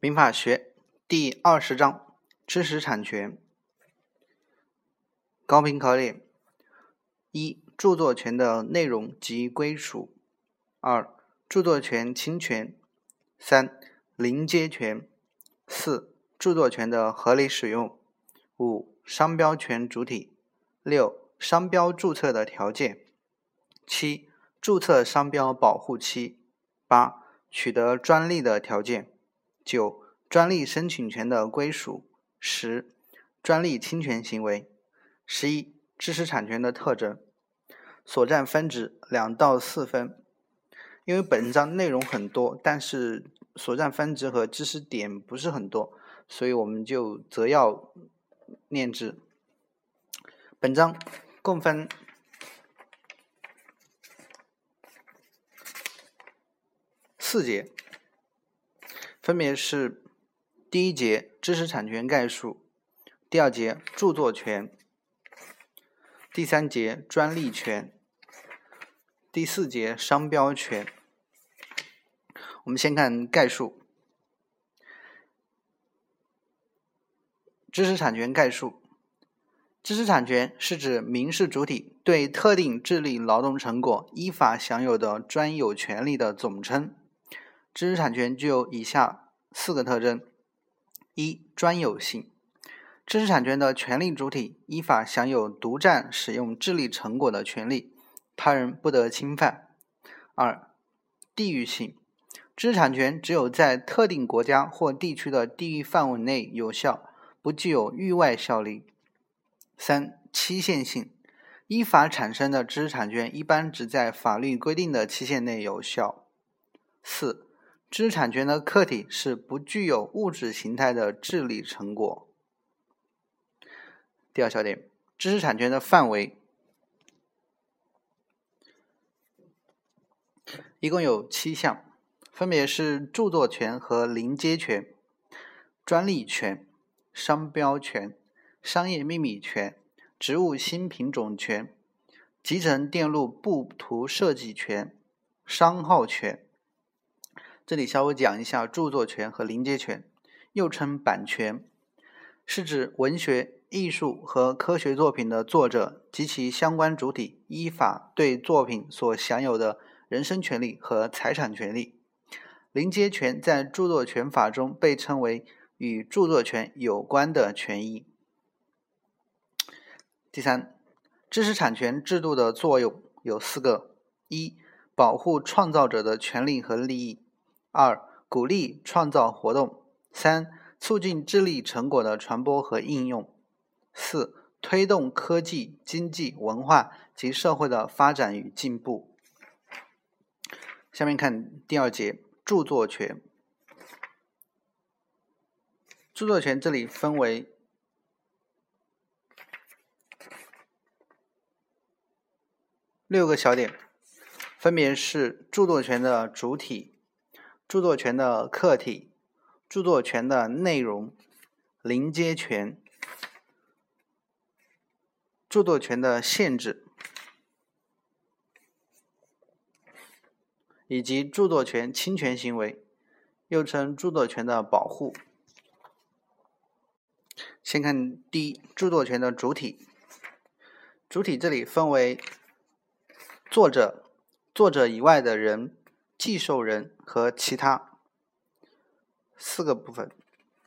民法学第二十章知识产权。高频考点：一、著作权的内容及归属；二、著作权侵权；三、临接权；四、著作权的合理使用；五、商标权主体；六、商标注册的条件；七、注册商标保护期；八、取得专利的条件。九、专利申请权的归属；十、专利侵权行为；十一、知识产权的特征。所占分值两到四分。因为本章内容很多，但是所占分值和知识点不是很多，所以我们就择要念之。本章共分四节。分别是第一节知识产权概述，第二节著作权，第三节专利权，第四节商标权。我们先看概述。知识产权概述：知识产权是指民事主体对特定智力劳动成果依法享有的专有权利的总称。知识产权具有以下四个特征：一、专有性。知识产权的权利主体依法享有独占使用智力成果的权利，他人不得侵犯。二、地域性。知识产权只有在特定国家或地区的地域范围内有效，不具有域外效力。三、期限性。依法产生的知识产权一般只在法律规定的期限内有效。四、知识产权的客体是不具有物质形态的智力成果。第二小点，知识产权的范围一共有七项，分别是著作权和临接权、专利权、商标权、商业秘密权、植物新品种权、集成电路布图设计权、商号权。这里稍微讲一下著作权和临接权，又称版权，是指文学、艺术和科学作品的作者及其相关主体依法对作品所享有的人身权利和财产权利。临接权在著作权法中被称为与著作权有关的权益。第三，知识产权制度的作用有四个：一、保护创造者的权利和利益。二、鼓励创造活动；三、促进智力成果的传播和应用；四、推动科技、经济、文化及社会的发展与进步。下面看第二节著作权。著作权这里分为六个小点，分别是著作权的主体。著作权的客体、著作权的内容、临接权、著作权的限制，以及著作权侵权行为，又称著作权的保护。先看第一，著作权的主体。主体这里分为作者、作者以外的人。继受人和其他四个部分，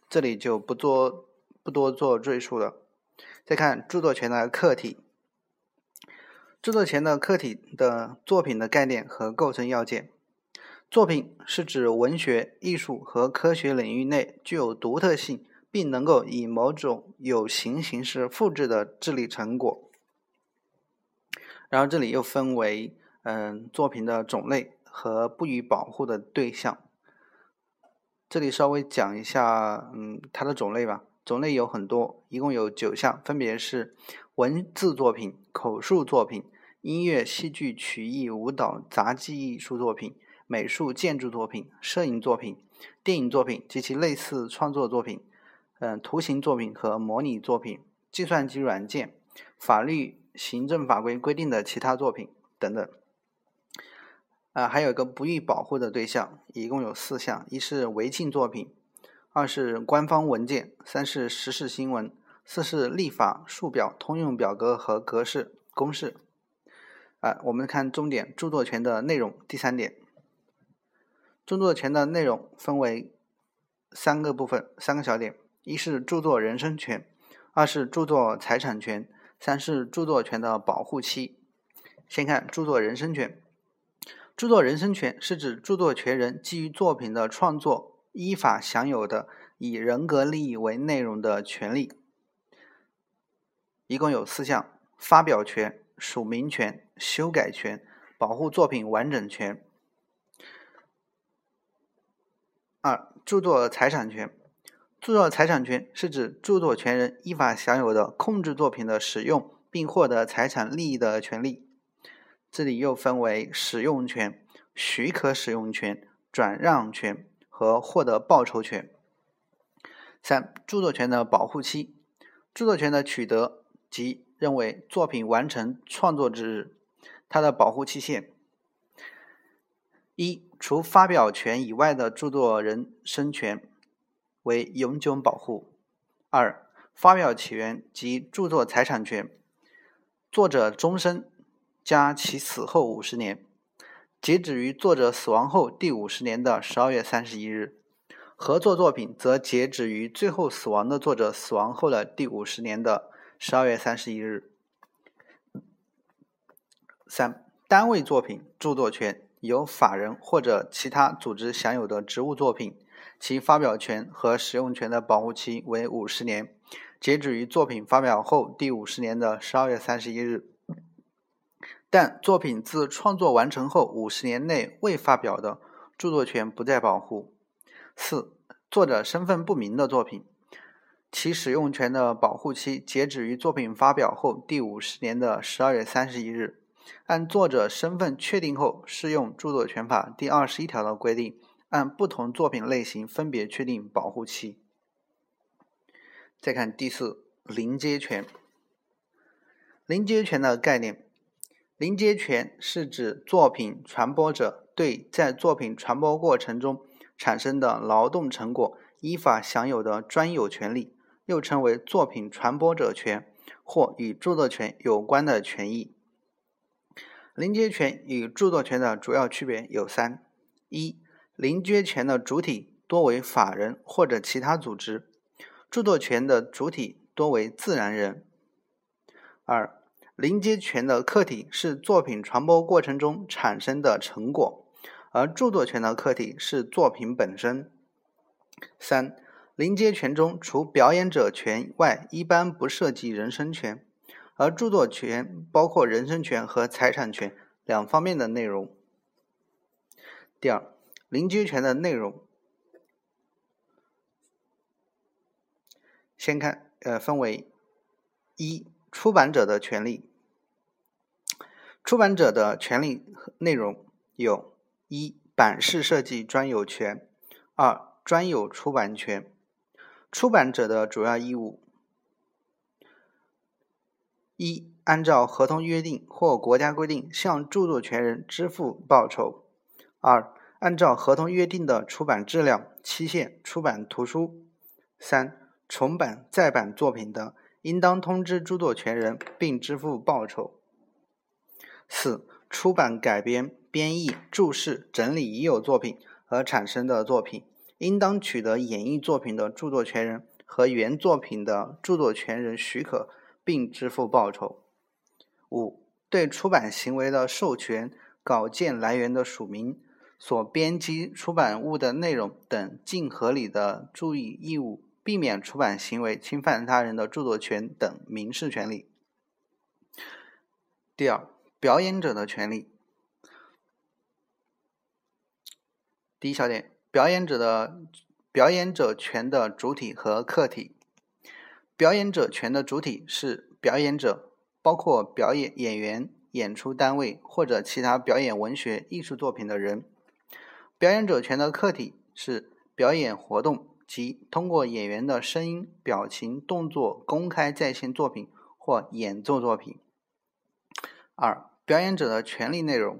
这里就不做不多做赘述了。再看著作权的客体，著作权的客体的作品的概念和构成要件。作品是指文学、艺术和科学领域内具有独特性，并能够以某种有形形式复制的智力成果。然后这里又分为嗯作品的种类。和不予保护的对象，这里稍微讲一下，嗯，它的种类吧。种类有很多，一共有九项，分别是文字作品、口述作品、音乐、戏剧、曲艺、舞蹈、杂技艺术作品、美术、建筑作品、摄影作品、电影作品及其类似创作作品，嗯，图形作品和模拟作品、计算机软件、法律、行政法规规定的其他作品等等。啊，还有个不予保护的对象，一共有四项：一是违禁作品，二是官方文件，三是时事新闻，四是立法、数表、通用表格和格式公式。啊，我们看重点著作权的内容。第三点，著作权的内容分为三个部分，三个小点：一是著作人身权，二是著作财产权，三是著作权的保护期。先看著作人身权。著作人身权是指著作权人基于作品的创作依法享有的以人格利益为内容的权利。一共有四项：发表权、署名权、修改权、保护作品完整权。二、著作财产权。著作财产权是指著作权人依法享有的控制作品的使用并获得财产利益的权利。这里又分为使用权、许可使用权、转让权和获得报酬权。三、著作权的保护期，著作权的取得即认为作品完成创作之日，它的保护期限：一、除发表权以外的著作人身权为永久保护；二、发表权及著作财产权，作者终身。加其死后五十年，截止于作者死亡后第五十年的十二月三十一日；合作作品则截止于最后死亡的作者死亡后的第五十年的十二月三十一日。三、单位作品著作权由法人或者其他组织享有的职务作品，其发表权和使用权的保护期为五十年，截止于作品发表后第五十年的十二月三十一日。但作品自创作完成后五十年内未发表的，著作权不再保护。四、作者身份不明的作品，其使用权的保护期截止于作品发表后第五十年的十二月三十一日。按作者身份确定后，适用著作权法第二十一条的规定，按不同作品类型分别确定保护期。再看第四，临接权。临接权的概念。临接权是指作品传播者对在作品传播过程中产生的劳动成果依法享有的专有权利，又称为作品传播者权或与著作权有关的权益。临接权与著作权的主要区别有三：一、临接权的主体多为法人或者其他组织，著作权的主体多为自然人；二、临接权的客体是作品传播过程中产生的成果，而著作权的客体是作品本身。三、临接权中除表演者权外，一般不涉及人身权，而著作权包括人身权和财产权两方面的内容。第二，临接权的内容，先看，呃，分为一、出版者的权利。出版者的权利内容有：一、版式设计专有权；二、专有出版权。出版者的主要义务：一、按照合同约定或国家规定向著作权人支付报酬；二、按照合同约定的出版质量、期限出版图书；三、重版、再版作品的，应当通知著作权人并支付报酬。四、出版、改编、编译、注释、整理已有作品和产生的作品，应当取得演绎作品的著作权人和原作品的著作权人许可，并支付报酬。五、对出版行为的授权、稿件来源的署名、所编辑出版物的内容等，尽合理的注意义务，避免出版行为侵犯他人的著作权等民事权利。第二。表演者的权利。第一小点，表演者的表演者权的主体和客体。表演者权的主体是表演者，包括表演演员、演出单位或者其他表演文学艺术作品的人。表演者权的客体是表演活动及通过演员的声音、表情、动作公开再现作品或演奏作品。二。表演者的权利内容：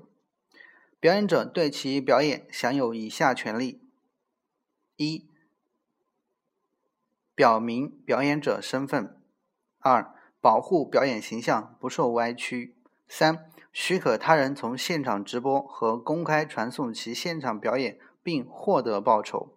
表演者对其表演享有以下权利：一、表明表演者身份；二、保护表演形象不受歪曲；三、许可他人从现场直播和公开传送其现场表演并获得报酬；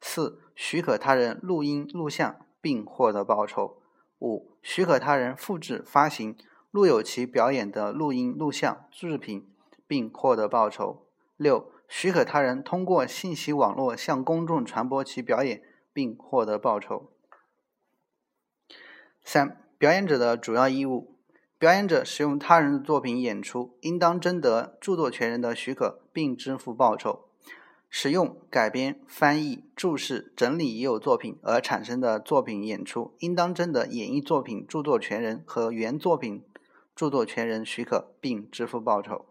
四、许可他人录音录像并获得报酬；五、许可他人复制发行录有其表演的录音录像制品并获得报酬；六、许可他人通过信息网络向公众传播其表演并获得报酬。三、表演者的主要义务：表演者使用他人的作品演出，应当征得著作权人的许可并支付报酬。使用、改编、翻译、注释、整理已有作品而产生的作品演出，应当征得演绎作品著作权人和原作品著作权人许可并支付报酬。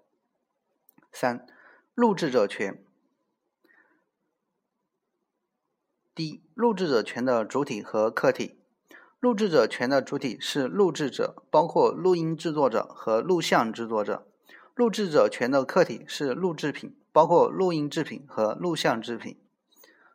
三、录制者权。第一，录制者权的主体和客体。录制者权的主体是录制者，包括录音制作者和录像制作者。录制者权的客体是录制品。包括录音制品和录像制品。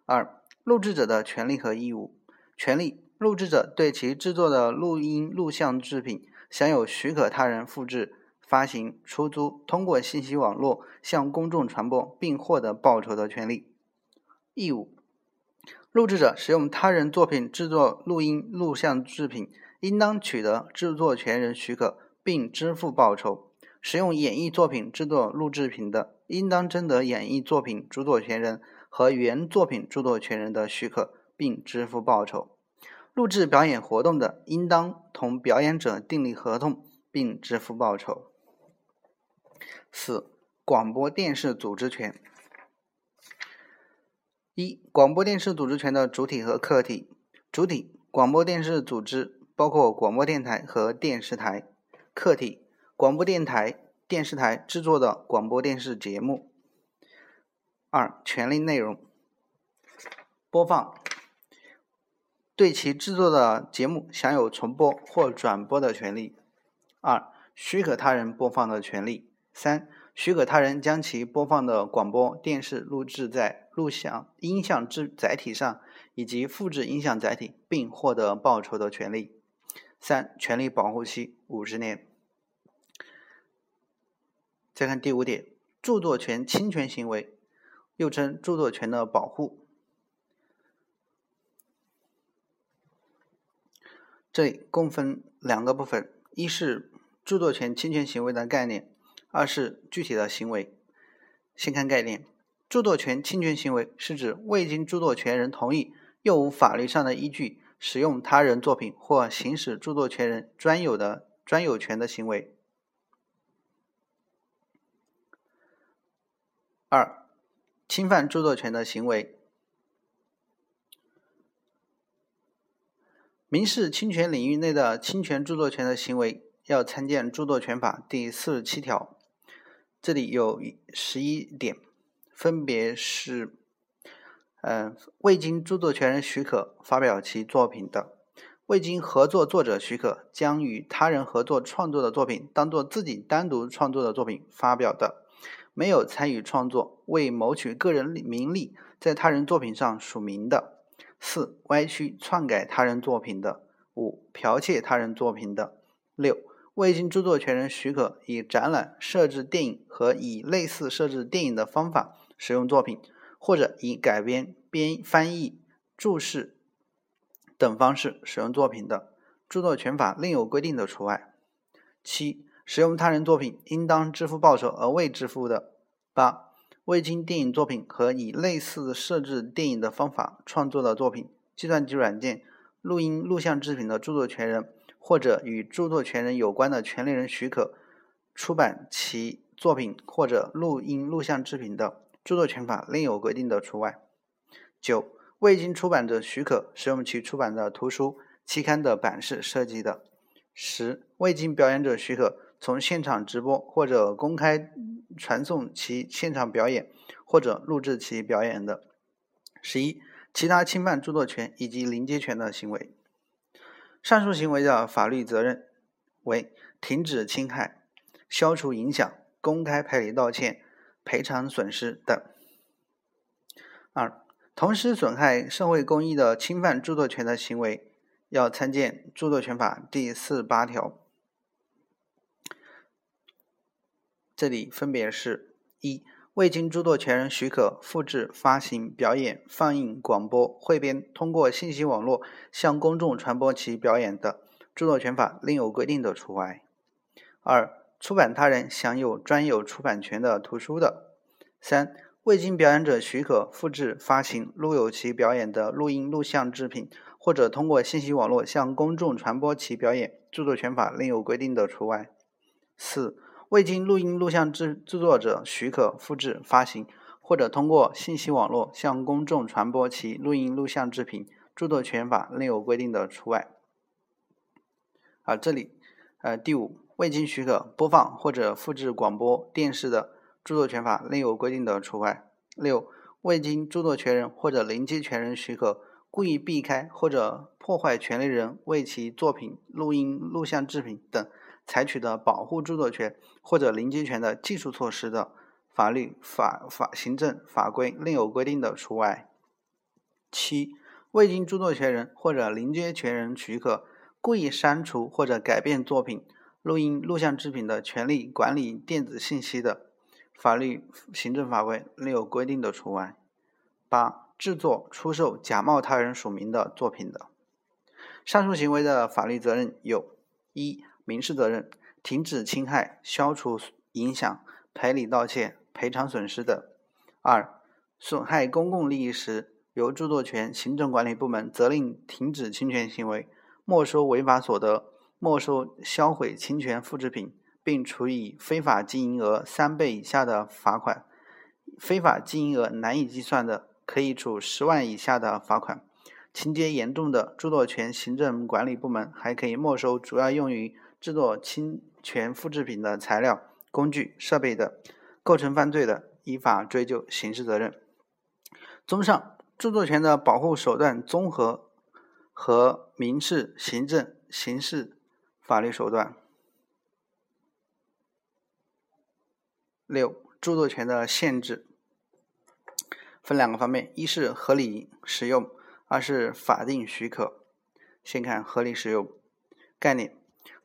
二、录制者的权利和义务。权利：录制者对其制作的录音录像制品享有许可他人复制、发行、出租、通过信息网络向公众传播并获得报酬的权利。义务：录制者使用他人作品制作录音录像制品，应当取得制作权人许可并支付报酬。使用演绎作品制作录制品的，应当征得演绎作品著作权人和原作品著作权人的许可，并支付报酬。录制表演活动的，应当同表演者订立合同，并支付报酬。四、广播电视组织权。一、广播电视组织权的主体和客体。主体：广播电视组织，包括广播电台和电视台。客体。广播电台、电视台制作的广播电视节目。二、权利内容：播放，对其制作的节目享有重播或转播的权利。二、许可他人播放的权利。三、许可他人将其播放的广播电视录制在录像、音像制载体上，以及复制音像载体并获得报酬的权利。三、权利保护期五十年。再看第五点，著作权侵权行为，又称著作权的保护。这共分两个部分：一是著作权侵权行为的概念，二是具体的行为。先看概念，著作权侵权行为是指未经著作权人同意，又无法律上的依据，使用他人作品或行使著作权人专有的专有权的行为。二、侵犯著作权的行为。民事侵权领域内的侵权著作权的行为，要参见《著作权法》第四十七条。这里有十一点，分别是：嗯，未经著作权人许可发表其作品的；未经合作作者许可将与他人合作创作的作品当做自己单独创作的作品发表的。没有参与创作，为谋取个人名利，在他人作品上署名的；四、歪曲篡改他人作品的；五、剽窃他人作品的；六、未经著作权人许可，以展览、设置电影和以类似设置电影的方法使用作品，或者以改编、编翻译、注释等方式使用作品的，著作权法另有规定的除外。七。使用他人作品应当支付报酬而未支付的。八、未经电影作品和以类似设置电影的方法创作的作品、计算机软件、录音录像制品的著作权人或者与著作权人有关的权利人许可出版其作品或者录音录像制品的，著作权法另有规定的除外。九、未经出版者许可使用其出版的图书、期刊的版式设计的。十、未经表演者许可。从现场直播或者公开传送其现场表演，或者录制其表演的。十一、其他侵犯著作权以及临接权的行为。上述行为的法律责任为停止侵害、消除影响、公开赔礼道歉、赔偿损失等。二、同时损害社会公益的侵犯著作权的行为，要参见《著作权法》第四八条。这里分别是：一、未经著作权人许可复制、发行、表演、放映、广播、汇编，通过信息网络向公众传播其表演的，著作权法另有规定的除外；二、出版他人享有专有出版权的图书的；三。未经表演者许可复制、发行、录有其表演的录音、录像制品，或者通过信息网络向公众传播其表演，著作权法另有规定的除外。四、未经录音、录像制制作者许可复制、发行，或者通过信息网络向公众传播其录音、录像制品，著作权法另有规定的除外。啊，这里，呃，第五，未经许可播放或者复制广播电视的。著作权法另有规定的除外。六、未经著作权人或者临接权人许可，故意避开或者破坏权利人为其作品、录音、录像制品等采取的保护著作权或者临接权的技术措施的，法律法法行政法规另有规定的除外。七、未经著作权人或者临接权人许可，故意删除或者改变作品、录音、录像制品的权利管理电子信息的。法律、行政法规另有规定的除外。八、制作、出售假冒他人署名的作品的，上述行为的法律责任有：一、民事责任，停止侵害、消除影响、赔礼道歉、赔偿损失等；二、损害公共利益时，由著作权行政管理部门责令停止侵权行为，没收违法所得，没收销毁侵权复制品。并处以非法经营额三倍以下的罚款，非法经营额难以计算的，可以处十万以下的罚款。情节严重的，著作权行政管理部门还可以没收主要用于制作侵权复制品的材料、工具、设备的。构成犯罪的，依法追究刑事责任。综上，著作权的保护手段综合和民事、行政、刑事法律手段。六、著作权的限制分两个方面：一是合理使用，二是法定许可。先看合理使用概念。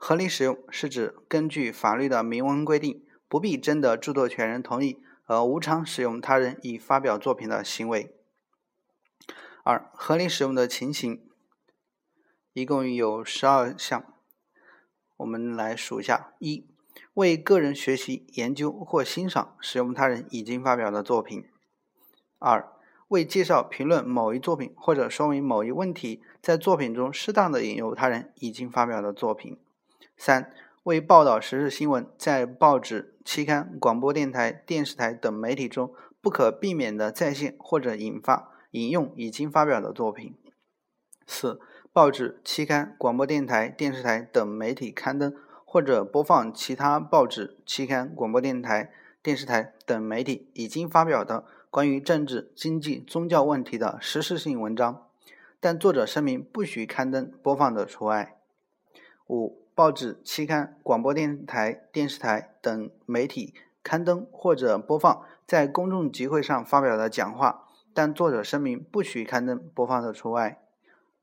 合理使用是指根据法律的明文规定，不必征得著作权人同意而无偿使用他人已发表作品的行为。二、合理使用的情形一共有十二项，我们来数一下：一。为个人学习、研究或欣赏使用他人已经发表的作品；二、为介绍、评论某一作品或者说明某一问题，在作品中适当的引用他人已经发表的作品；三、为报道时事新闻，在报纸、期刊、广播电台、电视台等媒体中不可避免的再现或者引发引用已经发表的作品；四、报纸、期刊、广播电台、电视台等媒体刊登。或者播放其他报纸、期刊、广播电台、电视台等媒体已经发表的关于政治、经济、宗教问题的时事性文章，但作者声明不许刊登、播放的除外。五、报纸、期刊、广播电台、电视台等媒体刊登或者播放在公众集会上发表的讲话，但作者声明不许刊登、播放的除外。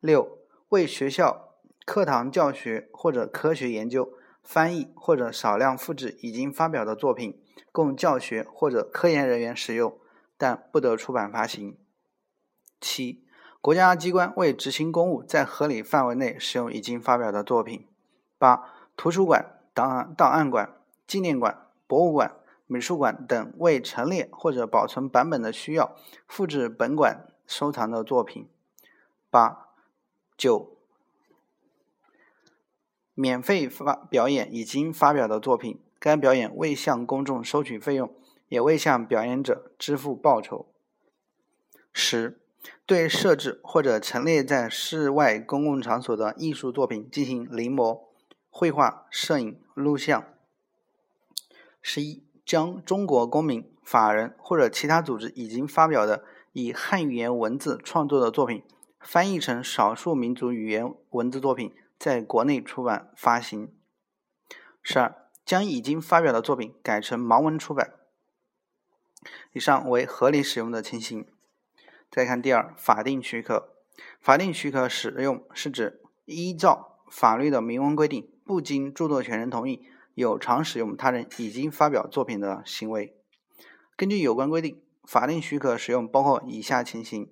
六、为学校课堂教学或者科学研究。翻译或者少量复制已经发表的作品，供教学或者科研人员使用，但不得出版发行。七、国家机关为执行公务，在合理范围内使用已经发表的作品。八、图书馆、档案档案馆、纪念馆、博物馆、美术馆等为陈列或者保存版本的需要，复制本馆收藏的作品。八、九。免费发表演已经发表的作品，该表演未向公众收取费用，也未向表演者支付报酬。十、对设置或者陈列在室外公共场所的艺术作品进行临摹、绘画、摄影、录像。十一、将中国公民、法人或者其他组织已经发表的以汉语言文字创作的作品，翻译成少数民族语言文字作品。在国内出版发行。十二，将已经发表的作品改成盲文出版。以上为合理使用的情形。再看第二，法定许可。法定许可使用是指依照法律的明文规定，不经著作权人同意，有偿使用他人已经发表作品的行为。根据有关规定，法定许可使用包括以下情形：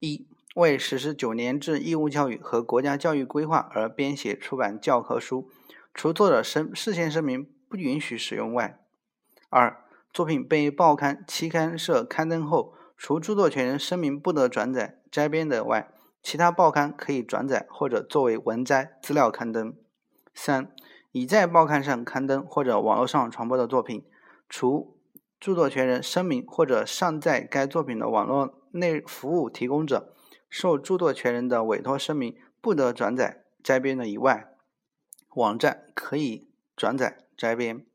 一、为实施九年制义务教育和国家教育规划而编写出版教科书，除作者声事先声明不允许使用外；二、作品被报刊、期刊社刊登后，除著作权人声明不得转载、摘编的外，其他报刊可以转载或者作为文摘资料刊登。三、已在报刊上刊登或者网络上传播的作品，除著作权人声明或者尚在该作品的网络内服务提供者受著作权人的委托声明不得转载、摘编的以外，网站可以转载、摘编。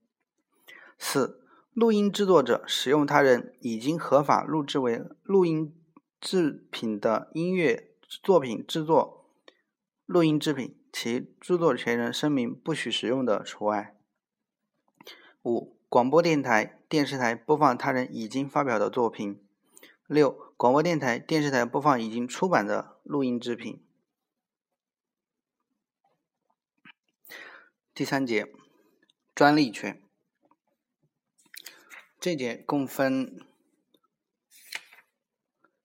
四、录音制作者使用他人已经合法录制为录音制品的音乐作品制作录音制品，其著作权人声明不许使用的除外。五、广播电台、电视台播放他人已经发表的作品。六、广播电台、电视台播放已经出版的录音制品。第三节，专利权。这节共分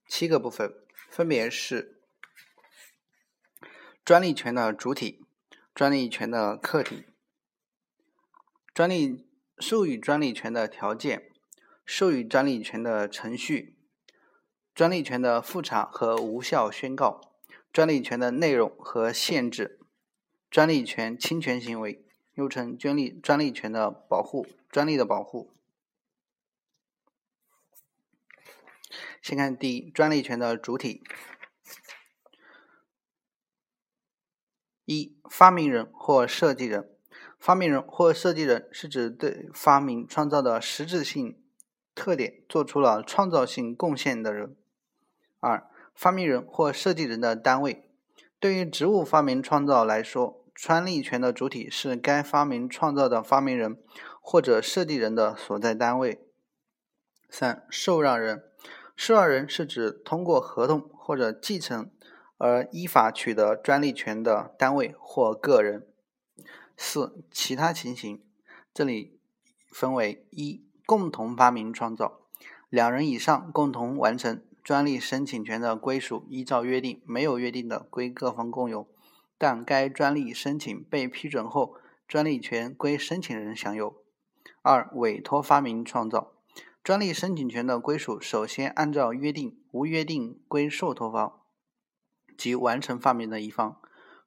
七个部分，分别是专利权的主体、专利权的客体、专利授予专利权的条件、授予专利权的程序、专利权的复查和无效宣告、专利权的内容和限制、专利权侵权行为，又称专利专利权的保护、专利的保护。先看第一，专利权的主体。一、发明人或设计人。发明人或设计人是指对发明创造的实质性特点做出了创造性贡献的人。二、发明人或设计人的单位。对于植物发明创造来说，专利权的主体是该发明创造的发明人或者设计人的所在单位。三、受让人。受让人是指通过合同或者继承而依法取得专利权的单位或个人。四、其他情形，这里分为一、共同发明创造，两人以上共同完成专利申请权的归属依照约定，没有约定的归各方共有，但该专利申请被批准后，专利权归申请人享有。二、委托发明创造。专利申请权的归属首先按照约定，无约定归受托方，及完成发明的一方。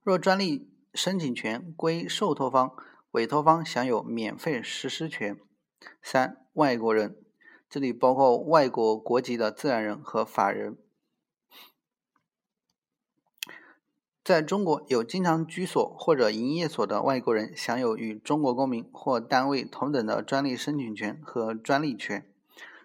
若专利申请权归受托方，委托方享有免费实施权。三、外国人，这里包括外国国籍的自然人和法人。在中国有经常居所或者营业所的外国人，享有与中国公民或单位同等的专利申请权和专利权。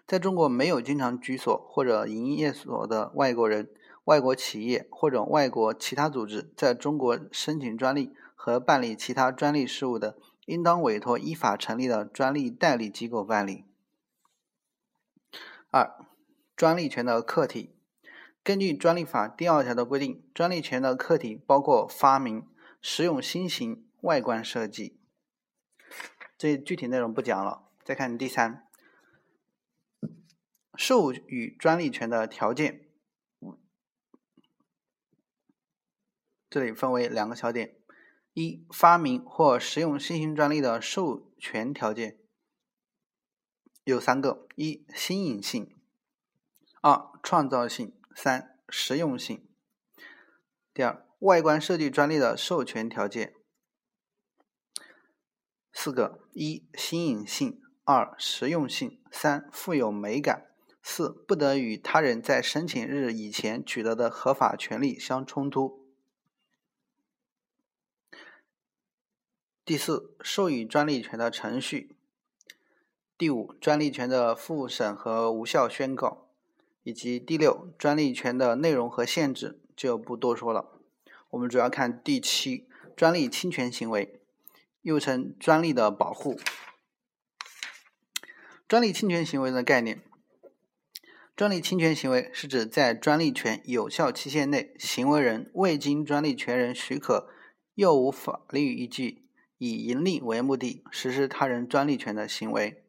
在中国没有经常居所或者营业所的外国人、外国企业或者外国其他组织，在中国申请专利和办理其他专利事务的，应当委托依法成立的专利代理机构办理。二、专利权的客体。根据专利法第二条的规定，专利权的客体包括发明、使用新型、外观设计。这具体内容不讲了。再看第三。授予专利权的条件，这里分为两个小点：一、发明或使用新型专利的授权条件有三个：一、新颖性；二、创造性；三、实用性。第二，外观设计专利的授权条件。四个：一、新颖性；二、实用性；三、富有美感。四不得与他人在申请日以前取得的合法权利相冲突。第四，授予专利权的程序。第五，专利权的复审和无效宣告，以及第六，专利权的内容和限制就不多说了。我们主要看第七，专利侵权行为，又称专利的保护。专利侵权行为的概念。专利侵权行为是指在专利权有效期限内，行为人未经专利权人许可，又无法律依据，以盈利为目的实施他人专利权的行为。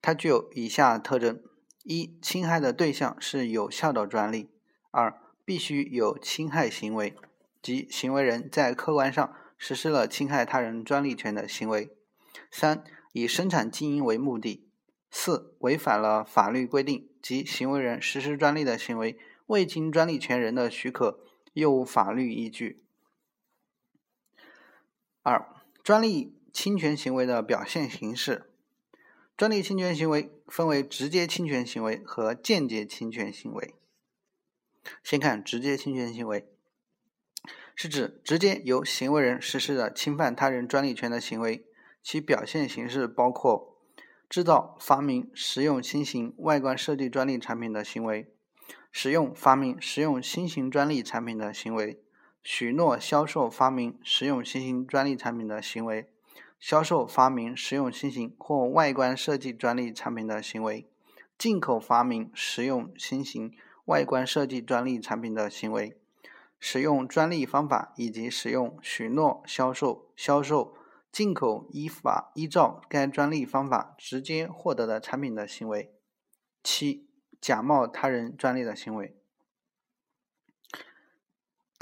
它具有以下特征：一、侵害的对象是有效的专利；二、必须有侵害行为，即行为人在客观上实施了侵害他人专利权的行为；三、以生产经营为目的；四、违反了法律规定。即行为人实施专利的行为未经专利权人的许可，又无法律依据。二、专利侵权行为的表现形式。专利侵权行为分为直接侵权行为和间接侵权行为。先看直接侵权行为，是指直接由行为人实施的侵犯他人专利权的行为，其表现形式包括。制造、发明、使用新型外观设计专利产品的行为；使用、发明、使用新型专利产品的行为；许诺销售、发明、实用新型专利产品的行为；销售、发明、实用新型或外观设计专利产品的行为；进口、发明、实用新型外观设计专利产品的行为；使用专利方法以及使用、许诺销售、销售。进口依法依照该专利方法直接获得的产品的行为；七、假冒他人专利的行为。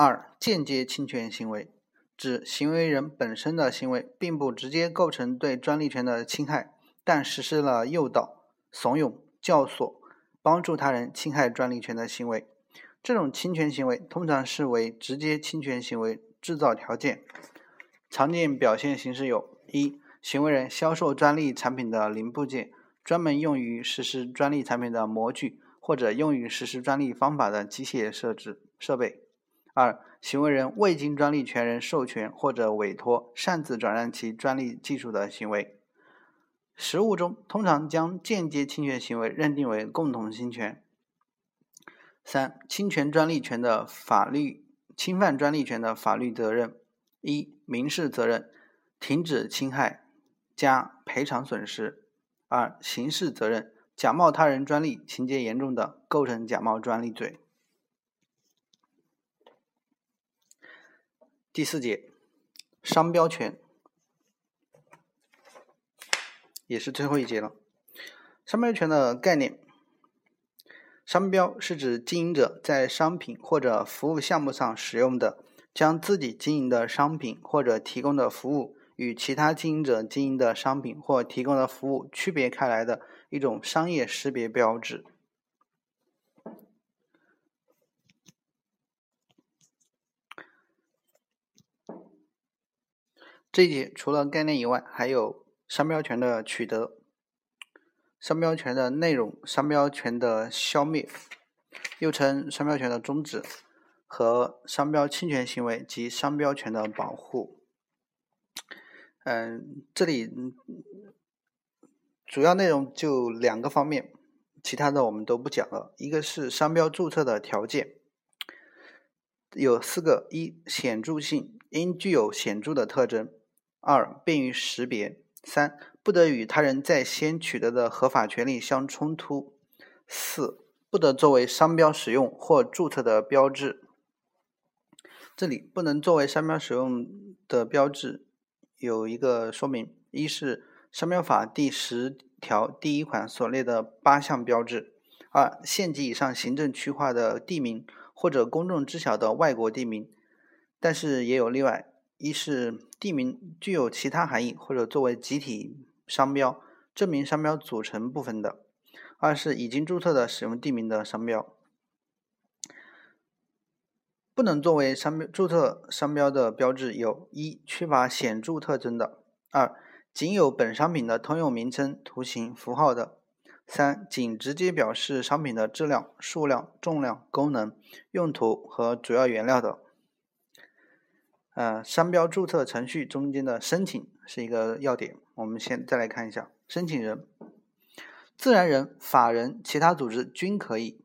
二、间接侵权行为，指行为人本身的行为并不直接构成对专利权的侵害，但实施了诱导、怂恿、教唆、帮助他人侵害专利权的行为。这种侵权行为通常视为直接侵权行为制造条件。常见表现形式有：一、行为人销售专利产品的零部件，专门用于实施专利产品的模具，或者用于实施专利方法的机械设置设备；二、行为人未经专利权人授权或者委托，擅自转让其专利技术的行为。实务中，通常将间接侵权行为认定为共同侵权。三、侵权专利权的法律侵犯专利权的法律责任。一、民事责任，停止侵害加赔偿损失；二、刑事责任，假冒他人专利，情节严重的，构成假冒专利罪。第四节，商标权，也是最后一节了。商标权的概念，商标是指经营者在商品或者服务项目上使用的。将自己经营的商品或者提供的服务与其他经营者经营的商品或提供的服务区别开来的一种商业识别标志。这一节除了概念以外，还有商标权的取得、商标权的内容、商标权的消灭，又称商标权的终止。和商标侵权行为及商标权的保护。嗯，这里主要内容就两个方面，其他的我们都不讲了。一个是商标注册的条件，有四个：一、显著性，应具有显著的特征；二、便于识别；三、不得与他人在先取得的合法权利相冲突；四、不得作为商标使用或注册的标志。这里不能作为商标使用的标志，有一个说明：一是商标法第十条第一款所列的八项标志；二，县级以上行政区划的地名或者公众知晓的外国地名，但是也有例外：一是地名具有其他含义或者作为集体商标证明商标组成部分的；二是已经注册的使用地名的商标。不能作为商标注册商标的标志有：一、缺乏显著特征的；二、仅有本商品的通用名称、图形、符号的；三、仅直接表示商品的质量、数量、重量、功能、用途和主要原料的。呃，商标注册程序中间的申请是一个要点，我们先再来看一下：申请人，自然人、法人、其他组织均可以。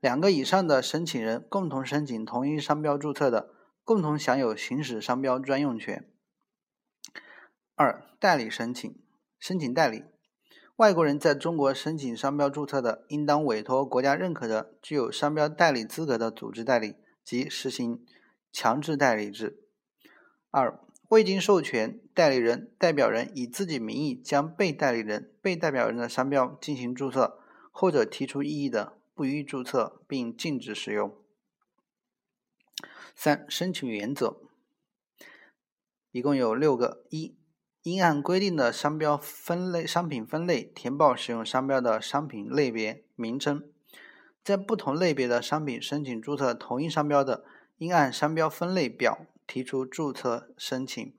两个以上的申请人共同申请同一商标注册的，共同享有行使商标专用权。二、代理申请，申请代理，外国人在中国申请商标注册的，应当委托国家认可的、具有商标代理资格的组织代理，即实行强制代理制。二、未经授权，代理人、代表人以自己名义将被代理人、被代表人的商标进行注册，或者提出异议的，不予注册，并禁止使用。三、申请原则一共有六个：一、应按规定的商标分类、商品分类填报使用商标的商品类别名称，在不同类别的商品申请注册同一商标的，应按商标分类表。提出注册申请，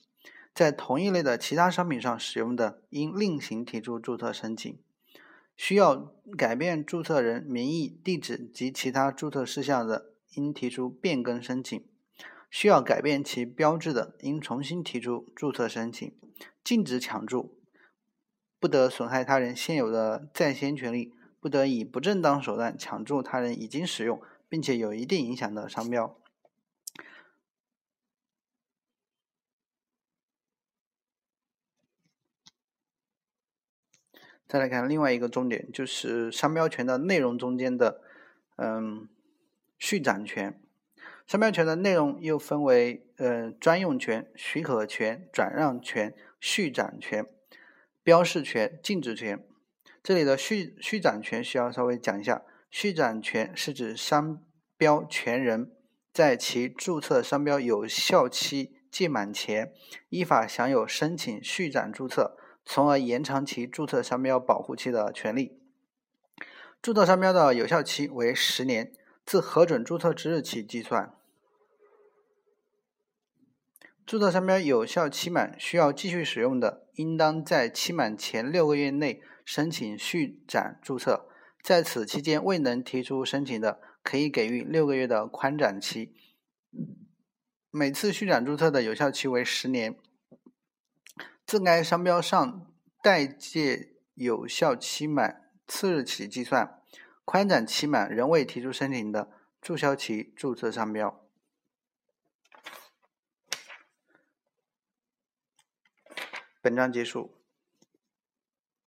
在同一类的其他商品上使用的，应另行提出注册申请。需要改变注册人名义、地址及其他注册事项的，应提出变更申请。需要改变其标志的，应重新提出注册申请。禁止抢注，不得损害他人现有的在先权利，不得以不正当手段抢注他人已经使用并且有一定影响的商标。再来看另外一个重点，就是商标权的内容中间的，嗯，续展权。商标权的内容又分为，呃，专用权、许可权、转让权、续展权、标示权、禁止权。这里的续续展权需要稍微讲一下。续展权是指商标权人在其注册商标有效期届满前，依法享有申请续展注册。从而延长其注册商标保护期的权利。注册商标的有效期为十年，自核准注册之日起计算。注册商标有效期满需要继续使用的，应当在期满前六个月内申请续展注册。在此期间未能提出申请的，可以给予六个月的宽展期。每次续展注册的有效期为十年。自该商标上代届有效期满次日起计算，宽展期满仍未提出申请的，注销其注册商标。本章结束。